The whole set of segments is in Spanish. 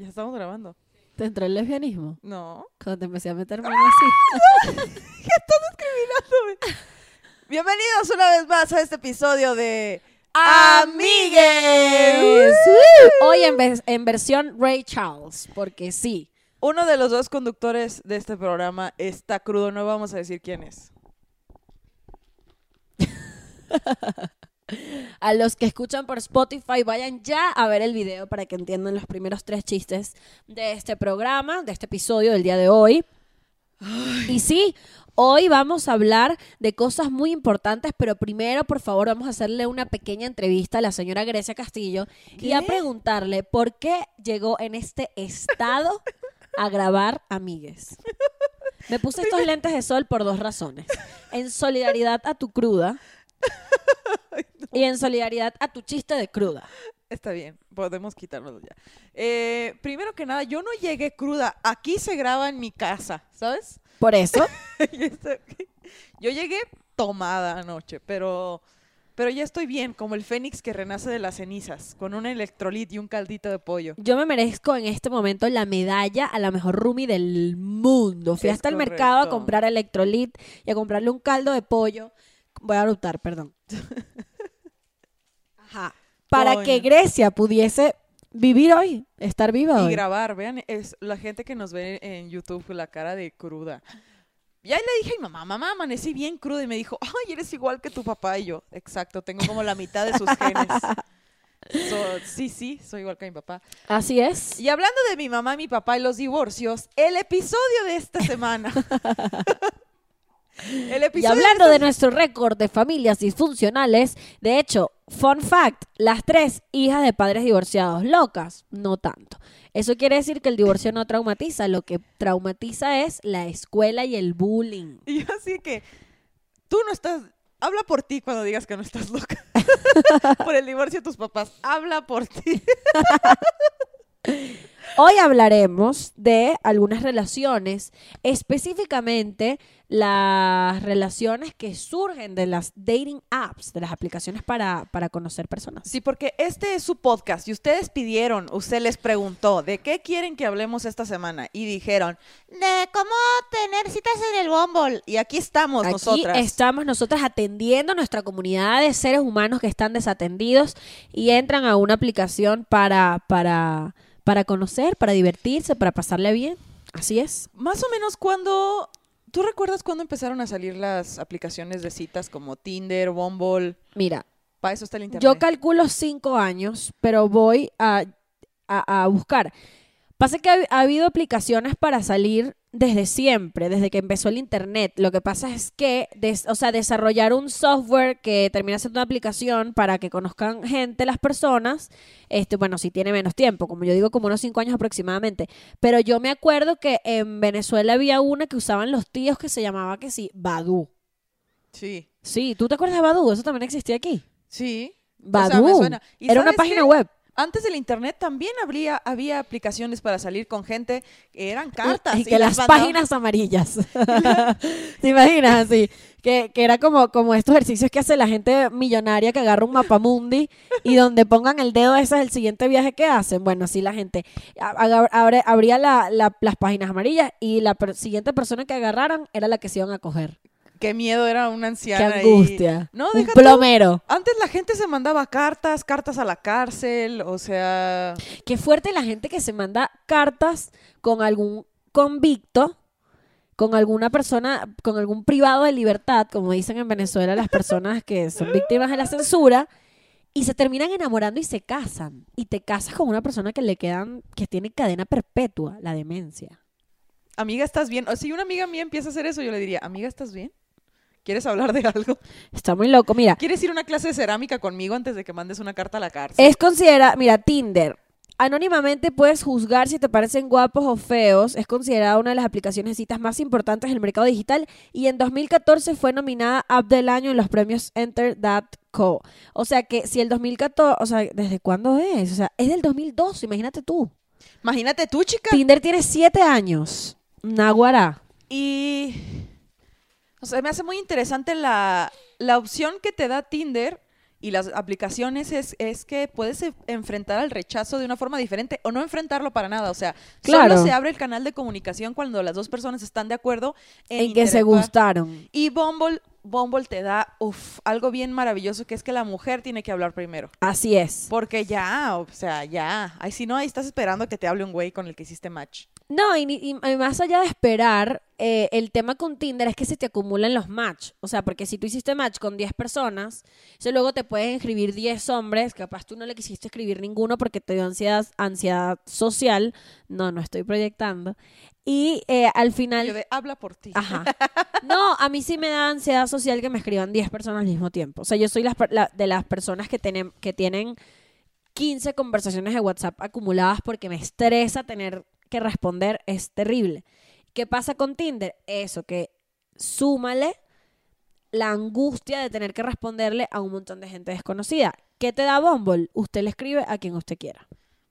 Ya estamos grabando. ¿Te entró el lesbianismo? No. Cuando te empecé a meter mano así. Bienvenidos una vez más a este episodio de ¡Amigues! ¡Woo! Hoy en, vez- en versión Ray Charles, porque sí. Uno de los dos conductores de este programa está crudo, no vamos a decir quién es. A los que escuchan por Spotify, vayan ya a ver el video para que entiendan los primeros tres chistes de este programa, de este episodio del día de hoy. Y sí, hoy vamos a hablar de cosas muy importantes, pero primero, por favor, vamos a hacerle una pequeña entrevista a la señora Grecia Castillo y a preguntarle por qué llegó en este estado a grabar Amigues. Me puse estos lentes de sol por dos razones. En solidaridad a tu cruda y en solidaridad a tu chiste de cruda. Está bien, podemos quitárnoslo ya. Eh, primero que nada, yo no llegué cruda. Aquí se graba en mi casa, ¿sabes? Por eso, yo llegué tomada anoche, pero, pero ya estoy bien, como el fénix que renace de las cenizas, con un electrolit y un caldito de pollo. yo me merezco en este momento la medalla a la mejor roomie del mundo. Fui Es hasta el mercado a correcto. comprar electrolit y a comprarle un caldo de pollo. Voy a adoptar, perdón. Ajá. Para Coño. que Grecia pudiese vivir hoy, estar viva Y hoy. grabar, vean, es la gente que nos ve en YouTube con la cara de cruda. Ya le dije a mi mamá, mamá, amanecí bien cruda y me dijo, ay, eres igual que tu papá y yo. Exacto, tengo como la mitad de sus genes. So, sí, sí, soy igual que mi papá. Así es. Y hablando de mi mamá, mi papá y los divorcios, el episodio de esta semana. el Y hablando de nuestro récord de familias disfuncionales, de hecho, fun fact, las tres hijas de padres divorciados locas, no tanto. Eso quiere decir que el divorcio no traumatiza, lo que traumatiza es la escuela y el bullying. Y yo así que, tú no estás, habla por ti cuando digas que no estás loca. por el divorcio de tus papás, habla por ti. Hoy hablaremos de algunas relaciones, específicamente las relaciones que surgen de las dating apps, de las aplicaciones para, para conocer personas. Sí, porque este es su podcast y ustedes pidieron, usted les preguntó, ¿de qué quieren que hablemos esta semana? Y dijeron, de cómo tener citas en el Bumble. Y aquí estamos Aquí nosotras. estamos nosotras atendiendo a nuestra comunidad de seres humanos que están desatendidos y entran a una aplicación para, para, para conocer, para divertirse, para pasarle bien. Así es. Más o menos cuando... ¿Tú recuerdas cuando empezaron a salir las aplicaciones de citas como Tinder, Bumble? Mira, Para eso está el internet. yo calculo cinco años, pero voy a, a- a buscar. Pasa que ha, ha habido aplicaciones para salir desde siempre, desde que empezó el internet. Lo que pasa es que, des- o sea, desarrollar un software que termina siendo una aplicación para que conozcan gente las personas, este, bueno, sí tiene menos tiempo, como yo digo, como unos cinco años aproximadamente. Pero yo me acuerdo que en Venezuela había una que usaban los tíos que se llamaba que sí, Badu. Sí, Sí, ¿tú te acuerdas de Badu? Eso también existía aquí. sí. O Badu. sea, me suena. ¿Y Era una página qué? web. Antes del internet también habría, había aplicaciones para salir con gente que eran cartas. Y, y que las páginas amarillas. ¿Te imaginas así? Que, que era como, como estos ejercicios que hace la gente millonaria que agarra un mapamundi y donde pongan el dedo, ese es el siguiente viaje que hacen. Bueno, así la gente abría la- la- las páginas amarillas y la per- siguiente persona que agarraran era la que se iban a coger. Qué miedo era una Qué anciana. ahí. angustia. No, un plomero. Antes la gente se mandaba cartas, cartas a la cárcel, o sea, Qué fuerte la gente que se manda cartas con algún convicto, con alguna persona, con algún privado de libertad, como dicen en Venezuela las personas que son víctimas de la censura, y se terminan enamorando y se casan. Y te casas con una persona que le quedan, que tiene cadena perpetua, la demencia. amiga, ¿estás bien? O si una amiga mía empieza a hacer eso, yo le diría, amiga, ¿estás bien? ¿Quieres hablar de algo? Está muy loco. Mira, ¿Quieres ir a una clase de cerámica conmigo antes de que mandes una carta a la cárcel? Es considerada, mira, Tinder. Anónimamente puedes juzgar si te parecen guapos o feos. Es considerada una de las aplicaciones de citas más importantes del mercado digital y en 2014 fue nominada App del Año en los premios Enter That Co. O sea que si el 2014, o sea, ¿desde cuándo es? O sea, es del 2012, imagínate tú. Imagínate tú, chica. Tinder tiene siete años. Naguará. Y. O sea, me hace muy interesante la, la opción que te da Tinder Y las aplicaciones es, es que puedes e- enfrentar al rechazo de una forma diferente o no enfrentarlo para nada. O sea, Claro. solo se abre el canal de comunicación cuando las dos personas están de acuerdo en, En que se gustaron. Y Bumble, Bumble te da uf, algo bien maravilloso que es que la mujer tiene que hablar primero. Así es. Porque ya, o sea, ya. Ay, si no, ahí estás esperando que te hable un güey con el que hiciste match. No, y, y- y más allá de esperar, eh, el tema con Tinder es que se te acumulan los match. O sea, porque si tú hiciste match con 10 personas, eso luego te pueden escribir 10 hombres, capaz tú no le quisiste escribir ninguno porque te dio ansiedad, ansiedad social. No, no estoy proyectando. Y eh, al final... Yo de, habla por ti. Ajá. No, a mí sí me da ansiedad social que me escriban 10 personas al mismo tiempo. O sea, yo soy las la- de las personas que tienen, que tienen 15 conversaciones de WhatsApp acumuladas porque me estresa tener que responder. Es terrible. ¿Qué pasa con Tinder? Eso, que súmale la angustia de tener que responderle a un montón de gente desconocida. ¿Qué te da Bumble? Usted le escribe a quien usted quiera.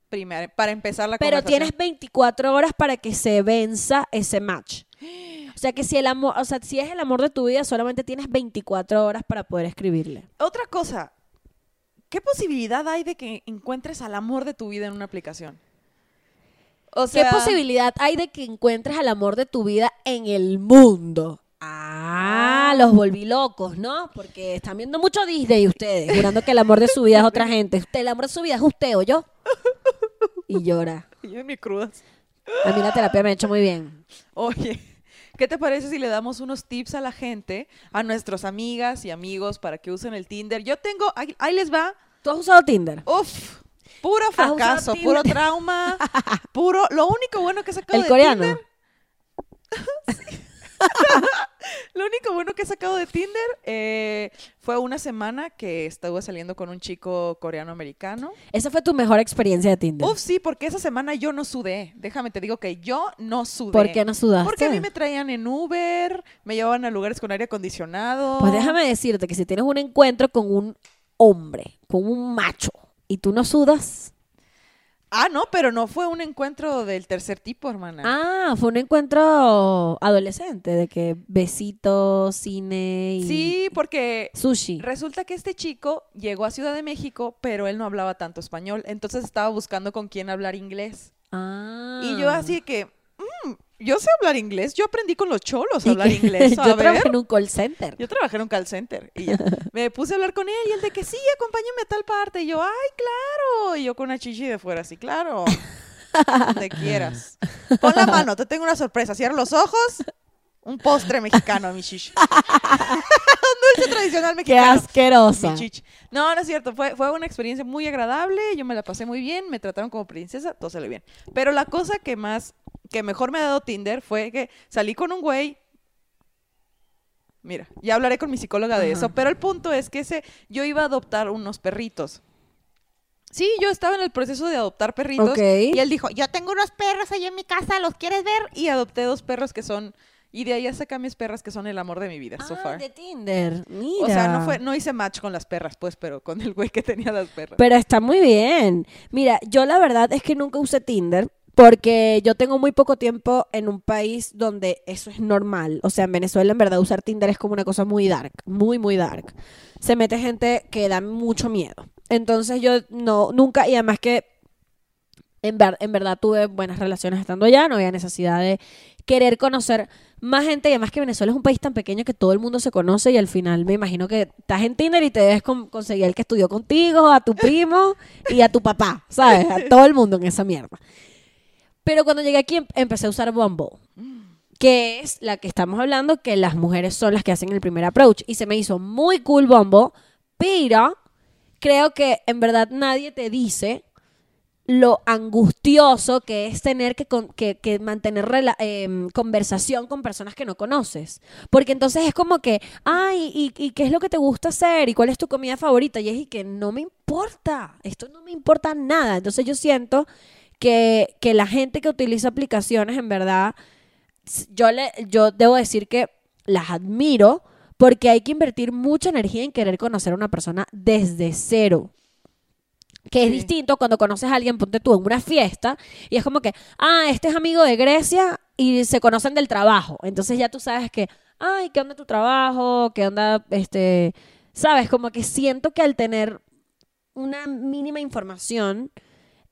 Primero, para empezar la Pero conversación. tienes 24 horas para que se venza ese match. O sea que si el amor, o sea, si es el amor de tu vida, solamente tienes 24 horas para poder escribirle. Otra cosa. ¿Qué posibilidad hay de que encuentres al amor de tu vida en una aplicación? O sea, ¿Qué posibilidad hay de que encuentres al amor de tu vida en el mundo? Ah, los volví locos, ¿no? Porque están viendo mucho Disney ustedes, jurando que el amor de su vida es otra gente. Usted, el amor de su vida es usted o yo. Y llora. Yo en mi crudas. A mí la terapia me ha hecho muy bien. Oye, ¿qué te parece si le damos unos tips a la gente, a nuestras amigas y amigos para que usen el Tinder? Yo tengo, ahí, ahí les va, ¿Tú has usado Tinder? uf, puro fracaso, puro trauma, puro, lo único bueno que he sacado ¿El de coreano? Tinder, lo único bueno que he sacado de Tinder eh, fue una semana que estuve saliendo con un chico coreano-americano. Esa fue tu mejor experiencia de Tinder. Uf, sí, porque esa semana yo no sudé. Déjame te digo que yo no sudé. ¿Por qué no sudaste? Porque a mí me traían en Uber, me llevaban a lugares con aire acondicionado. Pues déjame decirte que si tienes un encuentro con un hombre, con un macho, y tú no sudas, Ah, no, pero no fue un encuentro del tercer tipo, hermana. ah, fue un encuentro adolescente, de que besitos, cine y sí, porque sushi. resulta que este chico llegó a Ciudad de México, pero él no hablaba tanto español, entonces estaba buscando con quién hablar inglés. Ah. Y yo así que, yo sé hablar inglés, yo aprendí con los cholos a hablar inglés. yo ver. trabajé en un call center. Yo trabajé en un call center y ya. me puse a hablar con él y él de que sí, acompáñame a tal parte. Y yo, ay, claro. Y yo con una chichi de fuera, sí, claro. Donde quieras. Pon la mano, te tengo una sorpresa. Cierra los ojos. Un postre mexicano, mi chichi. un dulce tradicional Qué mexicano. asquerosa. Mi chichi. No, no es cierto. Fue, fue una experiencia muy agradable. Yo me la pasé muy bien. Me trataron como princesa. Todo salió bien. Pero la cosa que más, que mejor me ha dado Tinder fue que salí con un güey. Mira, ya hablaré con mi psicóloga de Ajá. eso. Pero el punto es que ese, yo iba a adoptar unos perritos. Sí, yo estaba en el proceso de adoptar perritos. Ok. Y él dijo, yo tengo unos perros ahí en mi casa, ¿los quieres ver? Y adopté dos perros que son... Y de ahí ya saqué a mis perras que son el amor de mi vida, so Ah, far. de Tinder. Mira. O sea, no fue, no hice match con las perras, pues, pero con el güey que tenía las perras. Pero está muy bien. Mira, yo la verdad es que nunca usé Tinder porque yo tengo muy poco tiempo en un país donde eso es normal. O sea, en Venezuela en verdad usar Tinder es como una cosa muy dark, muy, muy dark. Se mete gente que da mucho miedo. Entonces yo no, nunca, y además que en, ver- en verdad tuve buenas relaciones estando allá, no había necesidad de querer conocer más gente y además que Venezuela es un país tan pequeño que todo el mundo se conoce y al final me imagino que estás en Tinder y te debes con- conseguir al que estudió contigo, a tu primo y a tu papá, ¿sabes? A todo el mundo en esa mierda. Pero cuando llegué aquí em- empecé a usar Bumble, que es la que estamos hablando, que las mujeres son las que hacen el primer approach y se me hizo muy cool Bumble, pero creo que en verdad nadie te dice lo angustioso que es tener que, con- que- que mantener em, conversación con personas que no conoces. Porque entonces es como que, ay, y, y qué es lo que te gusta hacer? ¿Y cuál es tu comida favorita? Y es y que no me importa, esto no me importa nada. Entonces yo siento que, que la gente que utiliza aplicaciones, en verdad, yo, le, yo debo decir que las admiro porque hay que invertir mucha energía en querer conocer a una persona desde cero. Que es Sí. distinto cuando conoces a alguien, ponte tú en una fiesta, y es como que, ah, este es amigo de Grecia y se conocen del trabajo. Entonces ya tú sabes que, ay, ¿qué onda tu trabajo? ¿Qué onda, este, ¿sabes? Como que siento que al tener una mínima información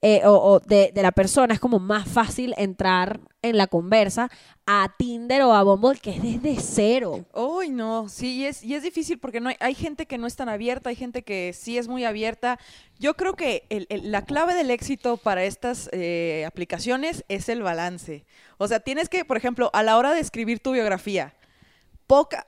eh, o, o de, de la persona es como más fácil entrar en la conversa a Tinder o a Bumble que es desde cero. Uy, no, sí, y es, y es difícil porque no hay, hay gente que no es tan abierta, hay gente que sí es muy abierta. Yo creo que el- la clave del éxito para estas eh, aplicaciones es el balance. O sea, tienes que, por ejemplo, a la hora de escribir tu biografía, poca,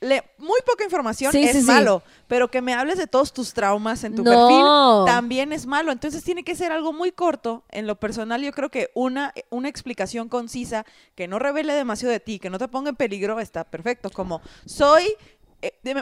le- muy poca información Sí, es sí, sí. malo, pero que me hables de todos tus traumas en tu No. perfil también es malo. Entonces tiene que ser algo muy corto. En lo personal, yo creo que una, una explicación concisa que no revele demasiado de ti, que no te ponga en peligro, está perfecto. Como soy,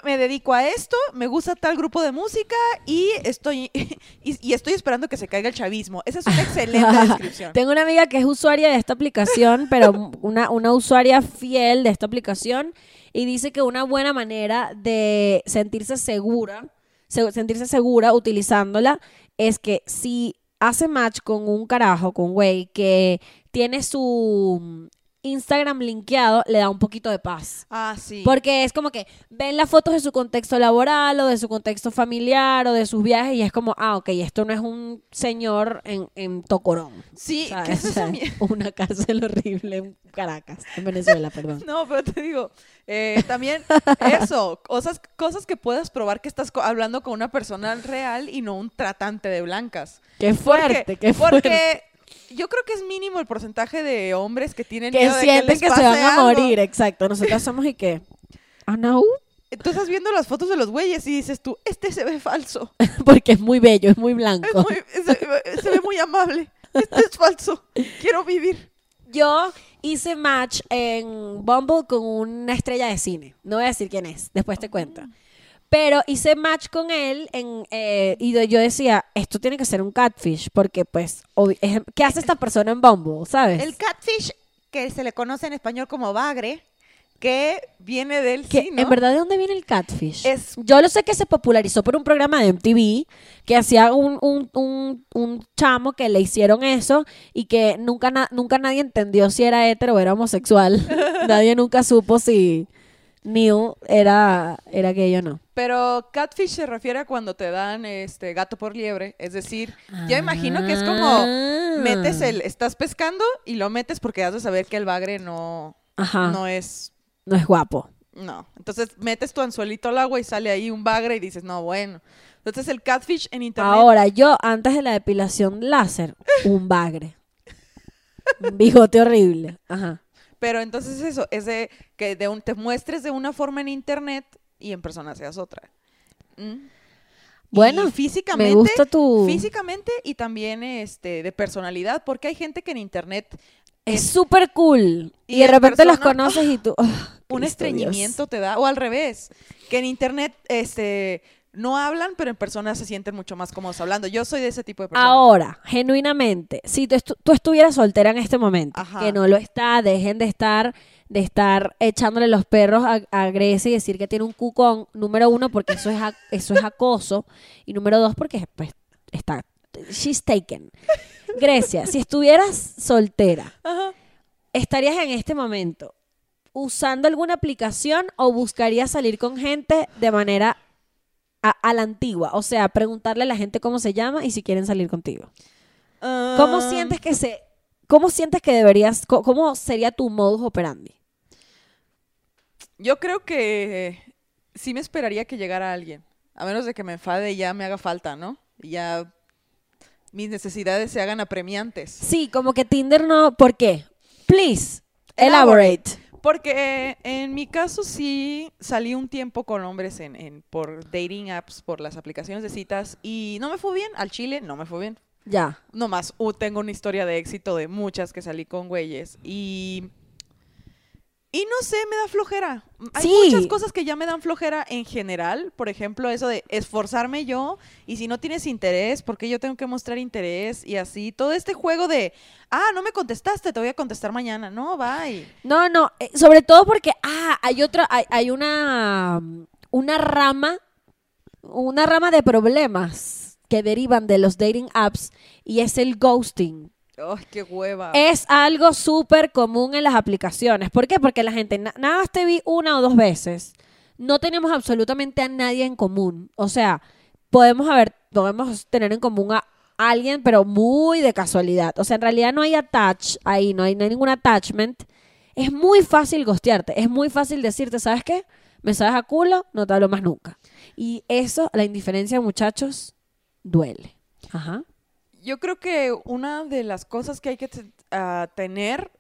me dedico a esto, me gusta tal grupo de música y estoy, y, y estoy esperando que se caiga el chavismo. Esa es una excelente descripción. Tengo una amiga que es usuaria de esta aplicación, pero una, una usuaria fiel de esta aplicación, y dice que una buena manera de sentirse segura, se- sentirse segura utilizándola, es que si hace match con un carajo, con un güey, que tiene su Instagram linkeado, le da un poquito de paz. Ah, sí. Porque es como que ven las fotos de su contexto laboral o de su contexto familiar o de sus viajes y es como, ah, ok, esto no es un señor en, en Tocorón. sí, ¿sabes? ¿qué es una cárcel horrible en Caracas, en Venezuela, perdón. No, pero te digo, eh, también eso, cosas, cosas que puedas probar que estás hablando con una persona real y no un tratante de blancas. Qué fuerte, Porque- qué fuerte. Porque yo creo que es mínimo el porcentaje de hombres que tienen Que miedo de sienten les que, se pase van a algo. morir, exacto. Nosotros somos y que, ah, no, Tú estás viendo las fotos de los güeyes y dices tú, este se ve falso. porque es muy bello, es muy Es blanco. muy- se, se ve muy amable. Este es falso. Quiero vivir. Yo hice match en Bumble con una estrella de cine. No voy a decir quién es, después te cuento. Pero hice match con él en, eh, y yo decía, esto tiene que ser un catfish, porque pues, es- ¿qué hace esta persona en Bumble? ¿Sabes? El catfish, que se le conoce en español como bagre, que viene del que sí, ¿no? en verdad de dónde viene el catfish Es- yo lo sé que se popularizó por un programa de MTV que hacía un, un, un, un chamo que le hicieron eso y que nunca na- nunca nadie entendió si era hetero o era homosexual nadie nunca supo si Neil era era gay o no Pero catfish se refiere a cuando te dan este gato por liebre, es decir, yo imagino que es como metes Ah. el estás pescando y lo metes porque has de saber que el bagre no Ajá. no es no es guapo no. Entonces metes tu anzuelito al agua y sale ahí un bagre y dices, "No, bueno." Entonces el catfish en internet ahora yo antes de la depilación láser un bagre un bigote horrible ajá Pero entonces eso, es de que de un, te muestres de una forma en internet y en persona seas otra. ¿Mm? Bueno, Y físicamente, me gusta tu físicamente y también este de personalidad, porque hay gente que en internet Es súper cool. y Y, de en repente los persona, conoces y tú. un estreñimiento te da, o al revés, que en internet este no hablan, pero en persona se sienten mucho más cómodos hablando. Yo soy de ese tipo de persona. Ahora, genuinamente, si tú, estu- tú estuvieras soltera en este momento, Ajá. que no lo está, dejen de estar de estar echándole los perros a, a Grecia y decir que tiene un cucón, número uno, porque eso es, a- eso es acoso, y número dos, porque pues, está, she's taken. Grecia, si estuvieras soltera, Ajá. ¿estarías en este momento usando alguna aplicación o buscarías salir con gente de manera a, a la antigua? O sea, preguntarle a la gente cómo se llama y si quieren salir contigo. ¿Cómo Ah, sientes que se... ¿Cómo sientes que deberías... ¿Cómo sería tu modus operandi? Yo creo que sí me esperaría que llegara alguien. A menos de que me enfade y ya me haga falta, ¿no? Y ya mis necesidades se hagan apremiantes. Sí, como que Tinder no... ¿Por qué? Please, elaborate. Porque en mi caso sí salí un tiempo con hombres en, en- por dating apps, por las aplicaciones de citas y no me fue bien. Al chile no me fue bien. Ya. Nomás uh, tengo una historia de éxito de muchas que salí con güeyes y... Y no sé, me da flojera. Hay Sí. muchas cosas que ya me dan flojera en general. Por ejemplo, eso de esforzarme yo y si no tienes interés, ¿por qué yo tengo que mostrar interés? Y así, todo este juego de, ah, no me contestaste, te voy a contestar mañana. No, bye. No, no, eh, sobre todo porque, ah, hay otra, hay, hay una, mm, una rama, una rama de problemas que derivan de los dating apps y es el ghosting. Ay, qué hueva. Es algo súper común en las aplicaciones. ¿Por qué? Porque la gente, na- nada más te vi una o dos veces. no tenemos absolutamente a nadie en común. O sea, podemos haber, podemos tener en común a alguien, pero muy de casualidad. O sea, en realidad no hay attach ahí, no hay, no hay ningún attachment. Es muy fácil gostearte, es muy fácil decirte, ¿sabes qué? Me sabes a culo, no te hablo más nunca. Y eso, la indiferencia, muchachos, duele. Ajá. Yo creo que una de las cosas que hay que ah, tener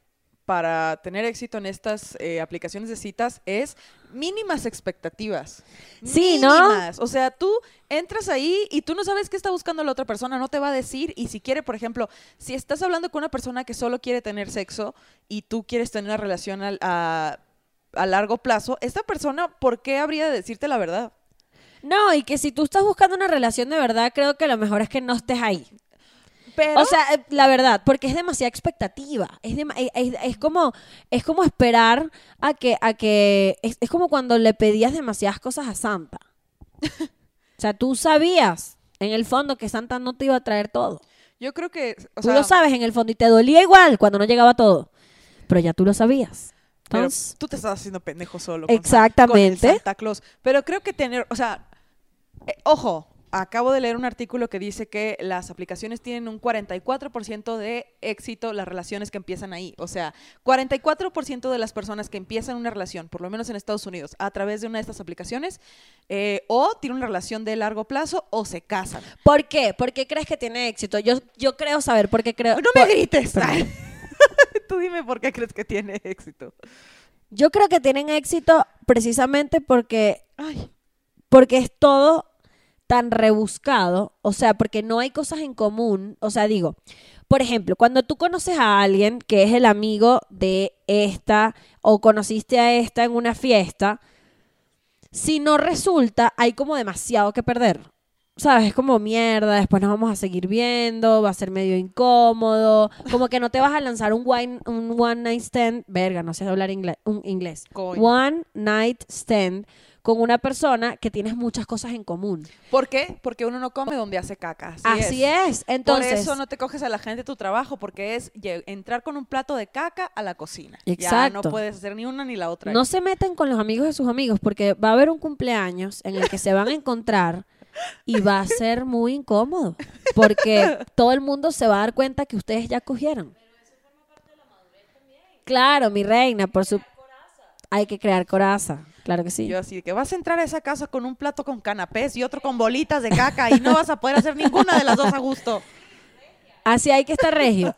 para tener éxito en estas eh, aplicaciones de citas es mínimas expectativas. Sí, ¿no? Mínimas. O sea, tú entras ahí y tú no sabes qué está buscando la otra persona, no te va a decir. Y si quiere, por ejemplo, si estás hablando con una persona que solo quiere tener sexo y tú quieres tener una relación al- a, a largo plazo, esta persona, ¿por qué habría de decirte la verdad? No, y que si tú estás buscando una relación de verdad, creo que lo mejor es que no estés ahí. Pero, O sea, eh, la verdad, porque es demasiada expectativa. Es, dema- es, como, es como esperar a que, a que, es, es como cuando le pedías demasiadas cosas a Santa. o sea, tú sabías en el fondo que Santa no te iba a traer todo. yo creo que, o tú sea, lo sabes en el fondo y te dolía igual cuando no llegaba todo. Pero ya tú lo sabías. Pero tú te estás haciendo pendejo solo. con Exactamente. con el Santa Claus. Pero creo que tener, o sea, eh, ojo, acabo de leer un artículo que dice que las aplicaciones tienen un 44% de éxito las relaciones que empiezan ahí. O sea, 44% de las personas que empiezan una relación, por lo menos en Estados Unidos, a través de una de estas aplicaciones, eh, o tienen una relación de largo plazo o se casan. ¿por qué? ¿Por qué crees que tiene éxito? Yo, yo creo saber por qué creo. No me por- grites. Tú dime por qué crees que tiene éxito. Yo creo que tienen éxito precisamente porque Ay, porque es todo tan rebuscado, o sea, porque no hay cosas en común, o sea, digo, por ejemplo, cuando tú conoces a alguien que es el amigo de esta o conociste a esta en una fiesta, si no resulta, hay como demasiado que perder. ¿Sabes? Es como mierda, después nos vamos a seguir viendo, va a ser medio incómodo, como que no te vas a lanzar un, wine, un one night stand, verga, no sé hablar ingle- un inglés, one night stand con una persona que tienes muchas cosas en común. ¿Por qué? Porque uno no come donde hace caca. Así, Así es. Entonces, Por eso no te coges a la gente de tu trabajo, porque es entrar con un plato de caca a la cocina. Ya Exacto. no puedes hacer ni una ni la otra. no se meten con los amigos de sus amigos porque va a haber un cumpleaños en el que se van a encontrar y va a ser muy incómodo porque todo el mundo se va a dar cuenta que ustedes ya cogieron. Claro, mi reina, por su hay que crear coraza, claro que sí. Yo así, que vas a entrar a esa casa con un plato con canapés y otro con bolitas de caca y no vas a poder hacer ninguna de las dos a gusto. Así hay que estar regio.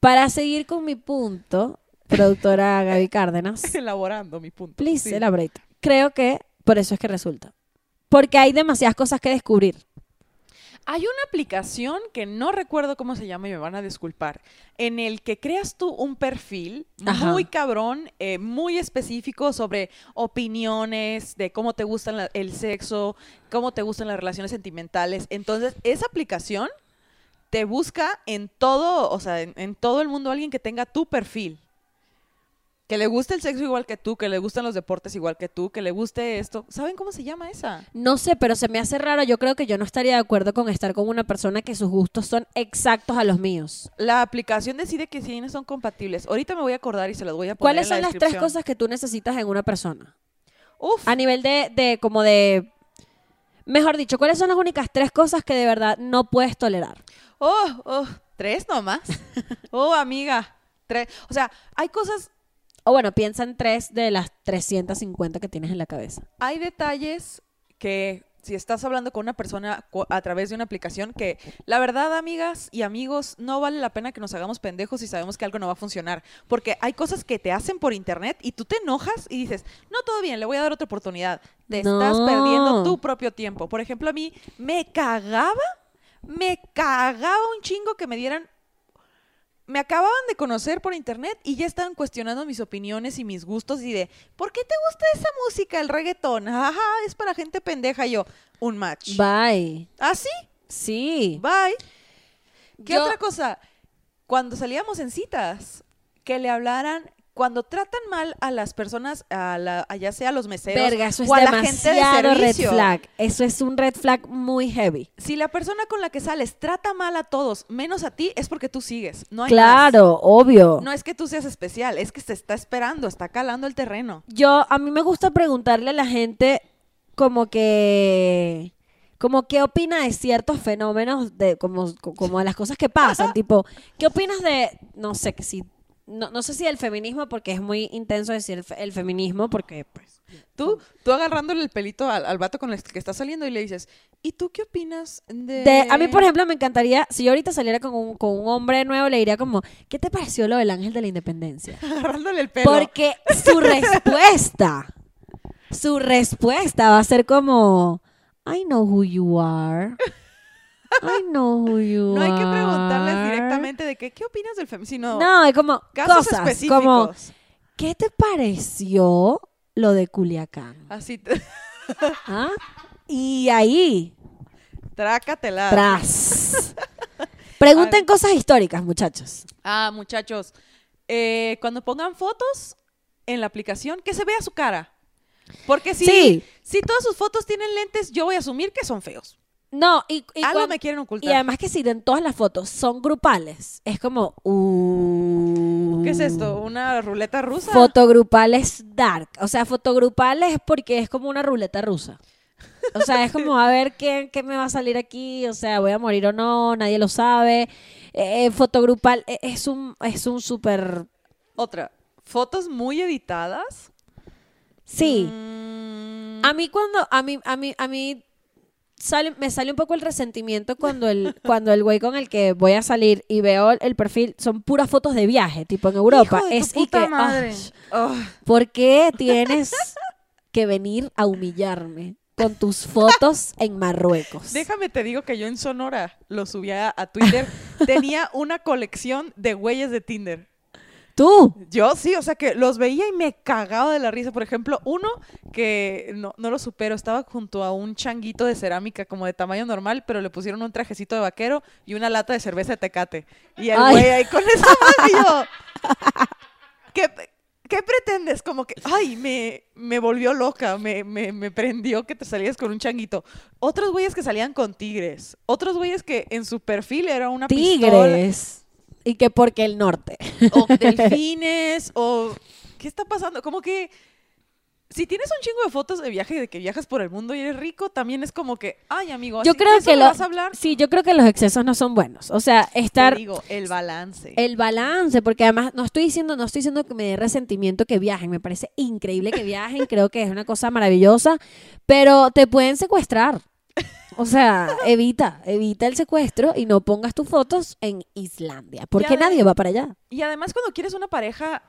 Para seguir con mi punto, productora Gaby Cárdenas, Elaborando mi punto. please Sí. elaborate. Creo que por eso es que resulta. Porque hay demasiadas cosas que descubrir. Hay una aplicación que no recuerdo cómo se llama y me van a disculpar, en el que creas tú un perfil Ajá. muy cabrón, eh, muy específico sobre opiniones, de cómo te gusta la- el sexo, cómo te gustan las relaciones sentimentales. Entonces, esa aplicación te busca en todo, o sea, en, en todo el mundo alguien que tenga tu perfil. Que le guste el sexo igual que tú, que le gustan los deportes igual que tú, que le guste esto. ¿Saben cómo se llama esa? No sé, pero se me hace raro. Yo creo que yo no estaría de acuerdo con estar con una persona que sus gustos son exactos a los míos. La aplicación decide que si no son compatibles. Ahorita me voy a acordar y se las voy a poner ¿Cuáles en la son las tres cosas que tú necesitas en una persona? Uf, A nivel de, de como de... Mejor dicho, ¿cuáles son las únicas tres cosas que de verdad no puedes tolerar? oh, oh, tres nomás. oh, amiga, tres. O sea, hay cosas, O bueno, piensa en tres de las 350 que tienes en la cabeza. hay detalles que si estás hablando con una persona a través de una aplicación que la verdad, amigas y amigos, no vale la pena que nos hagamos pendejos si sabemos que algo no va a funcionar, porque hay cosas que te hacen por internet y tú te enojas y dices, "No, todo bien, le voy a dar otra oportunidad." Te estás perdiendo tu propio tiempo. Por ejemplo, a mí me cagaba, me cagaba un chingo que me dieran me acababan de conocer por internet y ya estaban cuestionando mis opiniones y mis gustos y de, ¿por qué te gusta esa música, el reggaetón? Ajá, es para gente pendeja. Y yo, un match. Bye. ¿Ah, sí? Sí. Bye. ¿Qué Yo- otra cosa? Cuando salíamos en citas, que le hablaran cuando tratan mal a las personas, a, la, a ya sea a los meseros Verga, eso es o a la gente de demasiado red flag. Eso es un red flag muy heavy. Si la persona con la que sales trata mal a todos, menos a ti, es porque tú sigues. No hay Claro, obvio. No es que tú seas especial, es que se está esperando, está calando el terreno. Yo, a mí me gusta preguntarle a la gente como que, como qué opina de ciertos fenómenos, de como, como de las cosas que pasan, tipo, ¿qué opinas de, no sé, que si, no, no sé si el feminismo, porque es muy intenso decir el, fe- el feminismo, porque pues... Tú, tú agarrándole el pelito al, al vato con el que está saliendo y le dices, ¿y tú qué opinas de...? De, a mí, por ejemplo, me encantaría, si yo ahorita saliera con un, con un hombre nuevo, le diría como, ¿qué te pareció lo del ángel de la independencia? Agarrándole el pelo. Porque su respuesta, su respuesta va a ser como, I know who you are. I know you No hay que preguntarles directamente de que, ¿qué opinas del feminismo? No, es como casos cosas, específicos. como, ¿qué te pareció lo de Culiacán? Así, te- ¿Ah? Y ahí, trácatela. tras. Pregunten Ay. cosas históricas, muchachos. Ah, muchachos, eh, cuando pongan fotos en la aplicación, que se vea su cara. Porque si, Sí. si todas sus fotos tienen lentes, yo voy a asumir que son feos. No, y, y Algo me quieren y ocultar. además que si en todas las fotos son grupales, es como, uh, ¿Qué es esto? ¿Una ruleta rusa? Fotogrupales dark. O sea, fotogrupales porque es como una ruleta rusa. O sea, es como a ver qué, qué me va a salir aquí. O sea, voy a morir o no, nadie lo sabe. Eh, fotogrupal eh, es un es un súper. Otra. Fotos muy editadas. Sí. Mm, A mí cuando a mí a mí a mí sale me sale un poco el resentimiento cuando el cuando el güey con el que voy a salir y veo el, perfil son puras fotos de viaje, tipo en Europa. hijo de tu es y que, madre. ah, Ah, ¿Por qué tienes que venir a humillarme con tus fotos en Marruecos? déjame te digo que yo en Sonora lo subía a Twitter. tenía una colección de güeyes de Tinder. Tú. Yo sí, o sea que los veía y me cagaba de la risa. Por ejemplo, uno que no, no lo supero, estaba junto a un changuito de cerámica como de tamaño normal, pero le pusieron un trajecito de vaquero y una lata de cerveza de tecate. Y el güey ahí con esa yo, ¿qué, qué pretendes? Como que, ay, me, me volvió loca, me, me, me prendió que te salías con un changuito. Otros güeyes que salían con tigres. Otros güeyes que en su perfil era una pistola Tigres. Y que porque el norte. o delfines, o ¿qué está pasando? Como que si tienes un chingo de fotos de viaje de que viajas por el mundo y eres rico, también es como que, ay, amigo, Yo ¿así creo que lo, vas a hablar? sí, yo creo que los excesos no son buenos. O sea, Te estar digo, el balance. el balance, porque además no estoy diciendo, no estoy diciendo que me dé resentimiento que viajen, me parece increíble que viajen, creo que es una cosa maravillosa, pero te pueden secuestrar. O sea, evita, evita el secuestro y no pongas tus fotos en Islandia, porque nadie va para allá. Y además cuando quieres una pareja,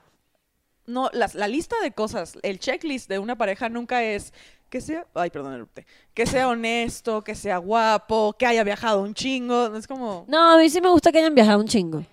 no, las- la lista de cosas, el checklist de una pareja nunca es que sea, ay, perdón, erupté, que sea honesto, que sea guapo, que haya viajado un chingo, es como, No, a mí sí me gusta que hayan viajado un chingo.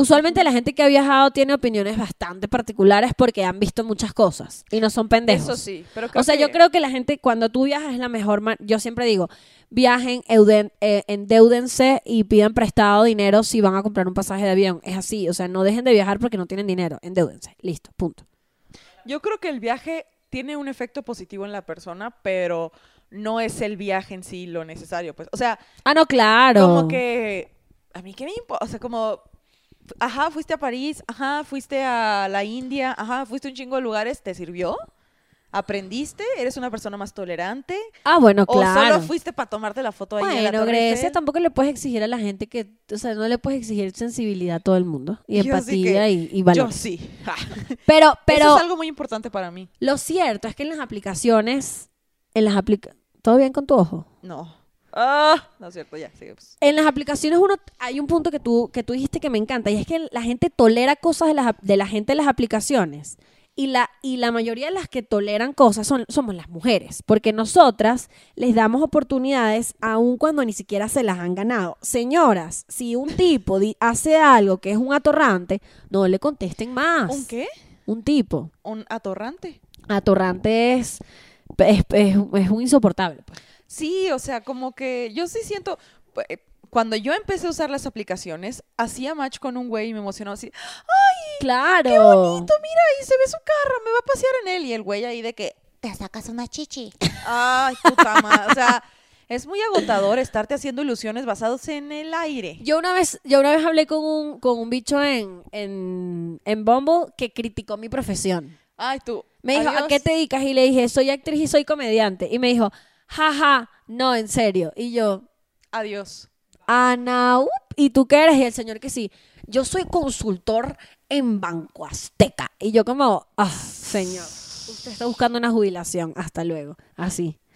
Usualmente la gente que ha viajado tiene opiniones bastante particulares porque han visto muchas cosas y no son pendejos. eso sí, pero creo O sea, yo creo que la gente, cuando tú viajas, es la mejor. man- Yo siempre digo, viajen, euden- eh, endeudense y pidan prestado dinero si van a comprar un pasaje de avión. Es así. O sea, no dejen de viajar porque no tienen dinero. Endeudense. Listo. Punto. Yo creo que el viaje tiene un efecto positivo en la persona, pero no es el viaje en sí lo necesario, pues. O sea, Ah, no, claro. como que a mí qué me importa, o sea, como ajá, fuiste a París, ajá, fuiste a la India, ajá, fuiste a un chingo de lugares, ¿te sirvió? ¿Aprendiste? ¿Eres una persona más tolerante? Ah, bueno, ¿O claro. solo fuiste para tomarte la foto ahí en la Bueno, Torre Grecia, Eiffel? tampoco le puedes exigir a la gente que, o sea, no le puedes exigir sensibilidad a todo el mundo y Yo sí empatía que- y, y Yo valores. sí. Pero, pero Eso es algo muy importante para mí. lo cierto es que en las aplicaciones, en las aplica ¿todo bien con tu ojo? No. Ah, no es cierto, ya, sigamos. En las aplicaciones uno hay un punto que tú, que tú dijiste que me encanta y es que la gente tolera cosas de, las, de la gente en las aplicaciones y la, y la mayoría de las que toleran cosas son, somos las mujeres porque nosotras les damos oportunidades aun cuando ni siquiera se las han ganado. Señoras, si un tipo hace algo que es un atorrante, no le contesten más. ¿Un qué? Un tipo. ¿Un atorrante? Atorrante es, es, es- es un insoportable. pues. Sí, o sea, como que yo sí siento, pu- eh, cuando yo empecé a usar las aplicaciones, hacía match con un güey y me emocionó así. Claro. ¡Qué bonito! Mira, ahí se ve su carro, me va a pasear en él. Y el güey ahí de que, Te sacas una chichi. ay, puta madre. O sea, es muy agotador estarte haciendo ilusiones basadas en el aire. Yo una vez, yo una vez hablé con un, con un bicho en, en, en Bumble que criticó mi profesión. Ay, tú. Me dijo, ¿a qué te dedicas? Y le dije, soy actriz y soy comediante. Y me dijo, jaja, no, en serio. Y yo, Adiós. Ana, up, ¿y tú qué eres? Y el señor que sí, yo soy consultor en Banco Azteca. Y yo como, ah, señor, usted está buscando una jubilación. Hasta luego. Así.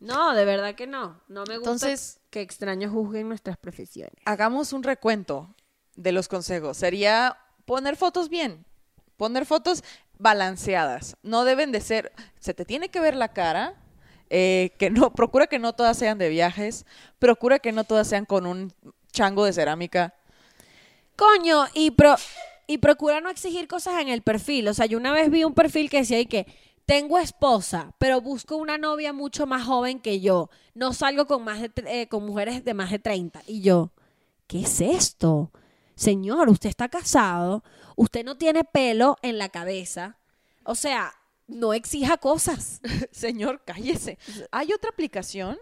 No, de verdad que no. No me gusta Entonces- que extraños juzguen nuestras profesiones. Hagamos un recuento de los consejos. Sería poner fotos bien. Poner fotos balanceadas. No deben de ser. Se te tiene que ver la cara. Eh, que no, procura que no todas sean de viajes. Procura que no todas sean con un chango de cerámica. Coño, y, pro, y procura no exigir cosas en el perfil. O sea, yo una vez vi un perfil que decía que tengo esposa, pero busco una novia mucho más joven que yo. No salgo con, más de, eh, con mujeres de más de 30. Y yo, ¿qué es esto? Señor, usted está casado, usted no tiene pelo en la cabeza. O sea, no exija cosas. Señor, cállese. Hay otra aplicación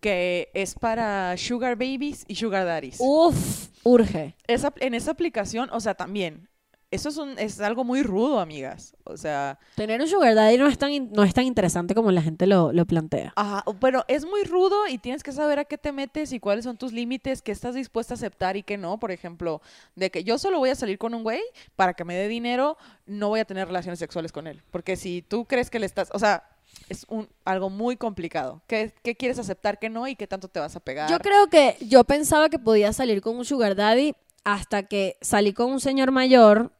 que es para sugar babies y sugar daddies. Uf, urge. Esa- en esa aplicación, o sea, también, eso es, un, es algo muy rudo, amigas. O sea, Tener un sugar daddy no es tan, no es tan interesante como la gente lo, lo plantea. ajá, pero es muy rudo y tienes que saber a qué te metes y cuáles son tus límites, qué estás dispuesta a aceptar y qué no. Por ejemplo, de que yo solo voy a salir con un güey para que me dé dinero, no voy a tener relaciones sexuales con él. Porque si tú crees que le estás, o sea, es un, algo muy complicado. ¿Qué, qué quieres aceptar, qué no y qué tanto te vas a pegar? Yo creo que yo pensaba que podía salir con un sugar daddy hasta que salí con un señor mayor,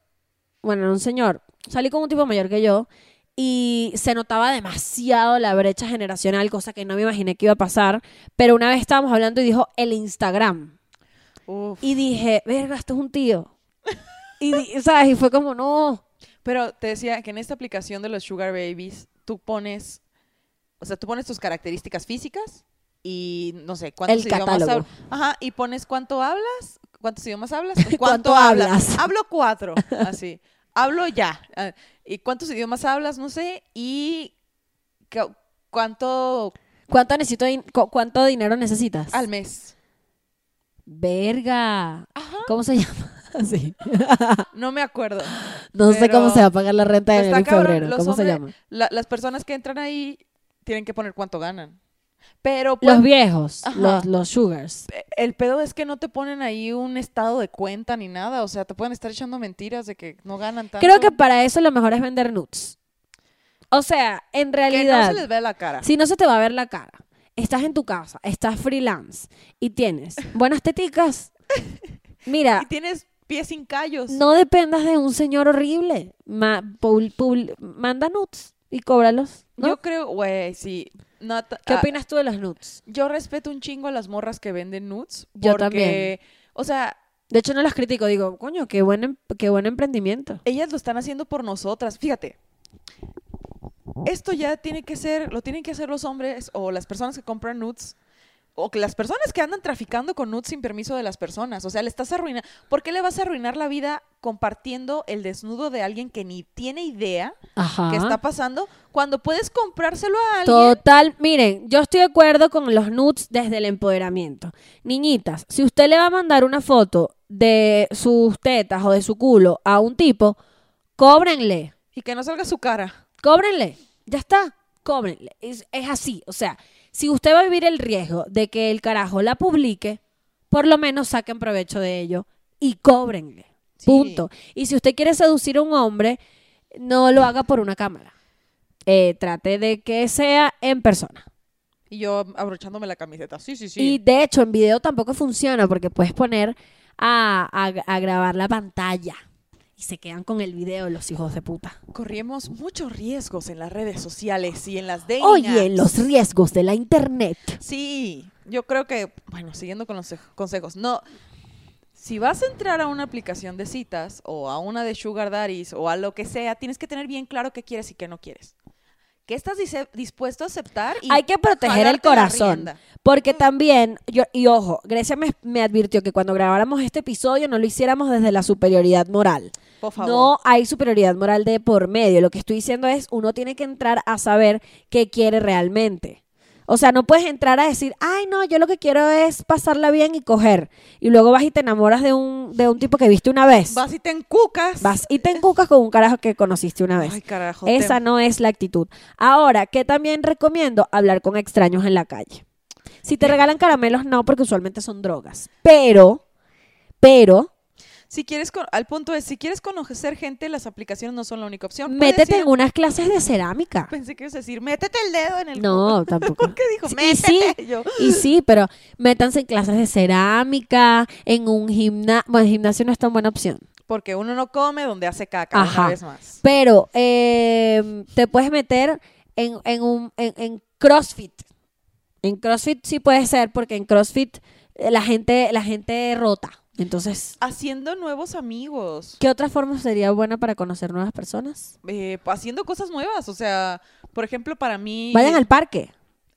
bueno, no un señor, salí con un tipo mayor que yo y se notaba demasiado la brecha generacional, cosa que no me imaginé que iba a pasar, pero una vez estábamos hablando y dijo el Instagram Uf. y dije, verga, esto es un tío. Y, ¿sabes? Y fue como, no. Pero te decía que en esta aplicación de los Sugar Babies, tú pones, o sea, tú pones tus características físicas y no sé, cuántos El idiomas hablas. Ajá, y pones cuánto hablas, cuántos idiomas hablas, ¿Cuánto hablas? Hablo cuatro, así. Hablo ya. Ah, ¿Y cuántos idiomas hablas? No sé. Y cu- cuánto ¿Cuánto, necesito cu- ¿Cuánto dinero necesitas? al mes. Verga. Ajá. ¿Cómo se llama? Sí. No me acuerdo. No sé cómo se va a pagar la renta de enero y febrero. ¿Cómo se llama? La- las personas que entran ahí tienen que poner cuánto ganan. Pero Los pues, viejos, los, los sugars. el pedo es que no te ponen ahí un estado de cuenta ni nada. O sea, te pueden estar echando mentiras de que no ganan tanto. Creo que para eso lo mejor es vender nudes. O sea, en Que no realidad, se les ve la cara. si no se te va a ver la cara, estás en tu casa, estás freelance y tienes buenas teticas, mira, Y tienes pies sin callos. no dependas de un señor horrible. Ma- pul- pul- manda nudes y cóbralos. ¿no? Yo creo, güey, sí. ¿Qué ah, opinas tú de los nudes? yo respeto un chingo a las morras que venden nudes. Yo porque, también. O sea, De hecho, no las critico. Digo, coño, qué buen, em- qué buen emprendimiento. ellas lo están haciendo por nosotras. Fíjate. Esto ya tiene que ser, lo tienen que hacer los hombres o las personas que compran nudes o que las personas que andan traficando con nudes sin permiso de las personas. O sea, le estás arruinando. ¿Por qué le vas a arruinar la vida compartiendo el desnudo de alguien que ni tiene idea Ajá. que está pasando cuando puedes comprárselo a alguien? Total, miren, yo estoy de acuerdo con los nudes desde el empoderamiento. Niñitas, si usted le va a mandar una foto de sus tetas o de su culo a un tipo, cóbrenle, Y que no salga su cara. cóbrenle, ya está, cóbrenle. Es, es así, o sea, si usted va a vivir el riesgo de que el carajo la publique, por lo menos saquen provecho de ello y cóbrenle. Sí. Punto. Y si usted quiere seducir a un hombre, no lo haga por una cámara. Eh, trate de que sea en persona. Y yo abrochándome la camiseta. Sí, sí, sí. Y de hecho, en video tampoco funciona porque puedes poner a, a- a grabar la pantalla y se quedan con el video los hijos de puta. Corrimos muchos riesgos en las redes sociales y en las dating Oye, los riesgos de la internet. Sí, yo creo que, bueno, siguiendo con los ej- consejos, no, si vas a entrar a una aplicación de citas o a una de Sugar Daddies o a lo que sea, tienes que tener bien claro qué quieres y qué no quieres. ¿Qué estás dispuesto a aceptar? Y Hay que proteger el corazón. Porque también, yo, y ojo, Grecia me, me advirtió que cuando grabáramos este episodio no lo hiciéramos desde la superioridad moral. Por favor. No hay superioridad moral de por medio. Lo que estoy diciendo es, uno tiene que entrar a saber qué quiere realmente. O sea, no puedes entrar a decir, ay, no, yo lo que quiero es pasarla bien y coger. Y luego vas y te enamoras de un, de un tipo que viste una vez. Vas y te encucas. Vas y te encucas con un carajo que conociste una vez. Ay, carajo. te- Esa no es la actitud. Ahora, que también recomiendo hablar con extraños en la calle. Si te regalan caramelos, no, porque usualmente son drogas. Pero, pero, Si quieres, al punto es, si quieres conocer gente, las aplicaciones no son la única opción. Métete en unas clases de cerámica. Pensé que ibas a decir, métete el dedo en el No, culo". tampoco. ¿Por qué dijo, Sí, métete? sí. Yo, Y sí, pero métanse en clases de cerámica, en un gimnasio. Bueno, el gimnasio no es tan buena opción. porque uno no come donde hace caca, Ajá. una vez más. Pero eh, te puedes meter en, en un, en, en CrossFit. En CrossFit sí puede ser, porque en CrossFit eh, la gente, la gente rota. Entonces, Haciendo nuevos amigos, ¿qué otra forma sería buena para conocer nuevas personas? eh, haciendo cosas nuevas. O sea, por ejemplo, para mí... Vayan al parque,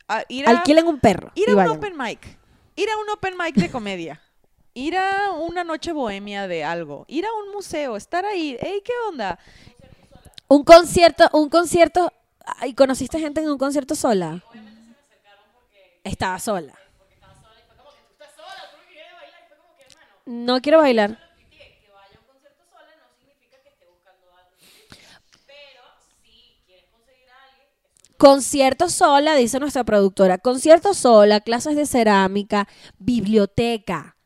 a- ir a, alquilen un perro ir a un vayan. open mic. Ir a un open mic de comedia. ir a una noche bohemia de algo. Ir a un museo, estar ahí. Ey, ¿qué onda? Un concierto, un concierto. ¿Y conociste gente en un concierto sola? Estaba sola. No quiero bailar. Concierto sola, dice nuestra productora. Concierto sola, clases de cerámica, biblioteca.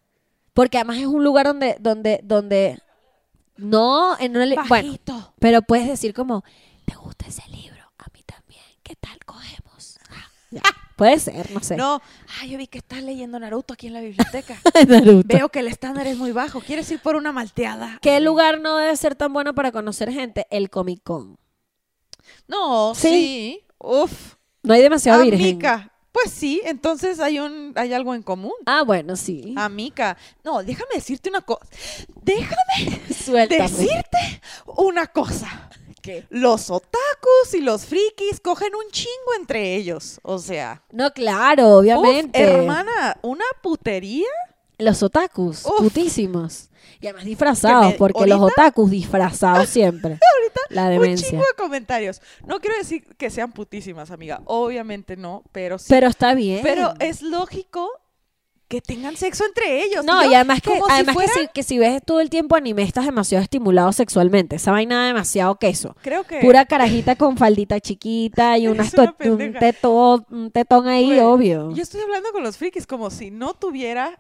Porque además es un lugar donde, donde, donde. No, en una bueno, pero puedes decir como, ¿te gusta ese libro? A mí también. ¿Qué tal cogemos? Ah, ya. Puede ser, no sé. No, ah, yo vi que estás leyendo Naruto aquí en la biblioteca. Naruto. Veo que el estándar es muy bajo. ¿Quieres ir por una malteada? ¿Qué lugar no debe ser tan bueno para conocer gente? El Comic Con. No, Sí. sí. Uf. No hay demasiado virgen. Amica. Pues sí, entonces hay un hay algo en común. Ah, bueno, sí. Amica. No, déjame decirte una cosa. Déjame Suéltame. decirte una cosa. ¿Qué? Los otakus y los frikis cogen un chingo entre ellos. O sea, No, claro, uf, obviamente. hermana, una putería. Los otakus, Uf. putísimos. Y además disfrazados, me- porque los ahorita- otakus disfrazados siempre. La Un chingo de comentarios. No quiero decir que sean putísimas, amiga. Obviamente no, pero sí. Pero está bien. Pero es lógico que tengan sexo entre ellos. No, yo, y además que, si además fuera- que, si, que si ves todo el tiempo anime estás demasiado estimulado sexualmente. Esa vaina demasiado queso. Creo que. Pura carajita con faldita chiquita y unas una un, tetón, un tetón ahí, obvio. Yo estoy hablando con los frikis como si no tuviera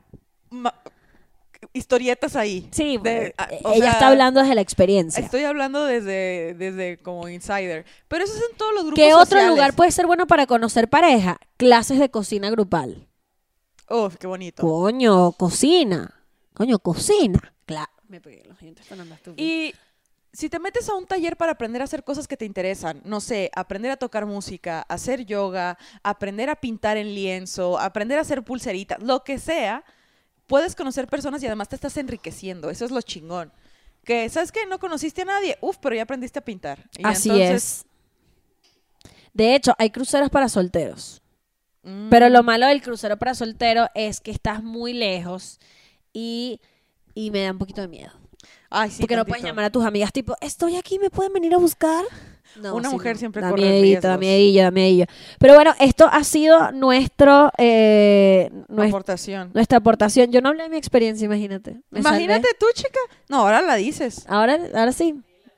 historietas ahí. Sí, De- eh, a- ella sea, está hablando desde la experiencia. Estoy hablando desde, desde como insider. Pero eso es en todos los grupos ¿Qué otro sociales. lugar puede ser bueno para conocer pareja? Clases de cocina grupal. Uf, qué bonito. Coño, cocina. Coño, cocina. Claro. Me pegué los dientes sonando estúpido. Y si te metes a un taller para aprender a hacer cosas que te interesan, no sé, aprender a tocar música, hacer yoga, aprender a pintar en lienzo, aprender a hacer pulseritas, lo que sea, puedes conocer personas y además te estás enriqueciendo. Eso es lo chingón. Que, ¿sabes qué? No conociste a nadie. Uf, pero ya aprendiste a pintar. Y Así entonces, es. De hecho, hay cruceros para solteros. Mm, Pero lo malo del crucero para soltero es que estás muy lejos y, y me da un poquito de miedo. Ay, sí, Porque no puedes llamar a tus amigas tipo, estoy aquí, ¿me pueden venir a buscar? No, Una sí, mujer no. siempre da corre miedito, da miedillo, da miedillo. Pero bueno, esto ha sido nuestro, eh, nues- Aportación. nuestra aportación. Yo no hablé de mi experiencia, imagínate. Me Imagínate salvé. tú, chica. No, ahora la dices. Ahora, ahora sí.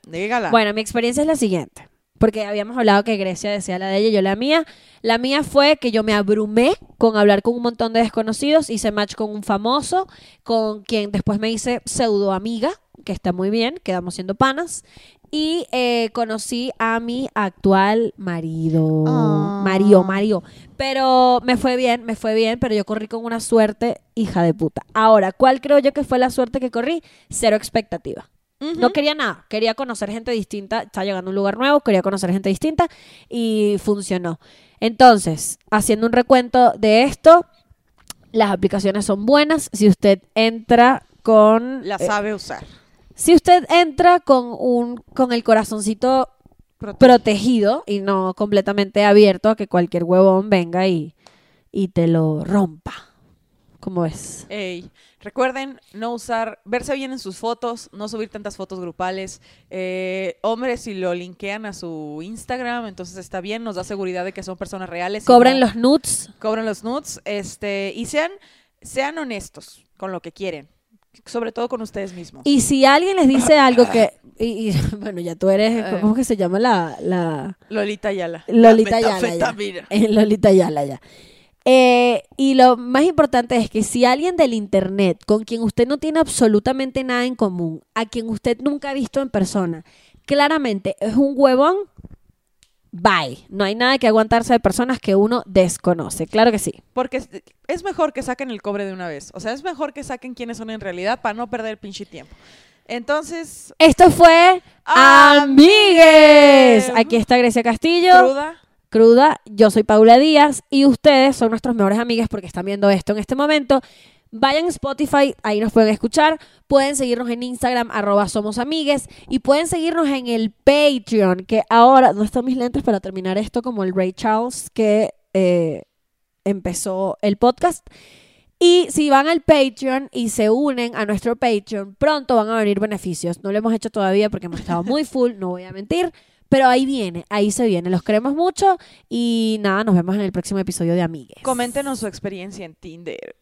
Dígala. Bueno, mi experiencia es la siguiente. Porque habíamos hablado que Grecia decía la de ella y yo la mía. La mía fue que yo me abrumé con hablar con un montón de desconocidos, hice match con un famoso, con quien después me hice pseudo amiga, que está muy bien, quedamos siendo panas. Y eh, conocí a mi actual marido. Ah. Mario, Mario. Pero me fue bien, me fue bien, pero yo corrí con una suerte hija de puta. Ahora, ¿cuál creo yo que fue la suerte que corrí? Cero expectativa. No quería nada, quería conocer gente distinta, estaba llegando a un lugar nuevo, quería conocer gente distinta y funcionó. Entonces, haciendo un recuento de esto, las aplicaciones son buenas si usted entra con La eh, sabe usar. si usted entra con un con el corazoncito Prote- protegido y no completamente abierto a que cualquier huevón venga y, y te lo rompa. ¿Cómo es? Ey, recuerden no usar, verse bien en sus fotos, no subir tantas fotos grupales. Eh, hombres, si lo linkean a su Instagram, entonces está bien, nos da seguridad de que son personas reales. Cobren no- los nudes. cobren los nudes, este, y sean, sean honestos con lo que quieren, sobre todo con ustedes mismos. Y si alguien les dice algo que... Y, y, bueno, ya tú eres... ¿Cómo es que se llama la... la Lolita Ayala. Lolita Ayala. ya. En Lolita Yala ya. Eh, y lo más importante es que si alguien del internet con quien usted no tiene absolutamente nada en común, a quien usted nunca ha visto en persona, claramente es un huevón, bye. No hay nada que aguantarse de personas que uno desconoce. Claro que sí. Porque es, es mejor que saquen el cobre de una vez. O sea, es mejor que saquen quiénes son en realidad para no perder el pinche tiempo. Entonces, Esto fue Amigues. Amigues. Aquí está Grecia Castillo. Cruda, yo soy Paula Díaz y ustedes son nuestros mejores amigos porque están viendo esto en este momento. Vayan a Spotify, ahí nos pueden escuchar. Pueden seguirnos en Instagram, arroba somos amigues. Y pueden seguirnos en el Patreon, que ahora, no están mis lentes para terminar esto como el Ray Charles que eh, empezó el podcast. Y si van al Patreon y se unen a nuestro Patreon, pronto van a venir beneficios. No lo hemos hecho todavía porque hemos estado muy full, no voy a mentir. Pero ahí viene, ahí se viene. Los queremos mucho y nada, nos vemos en el próximo episodio de Amigues. Coméntenos su experiencia en Tinder.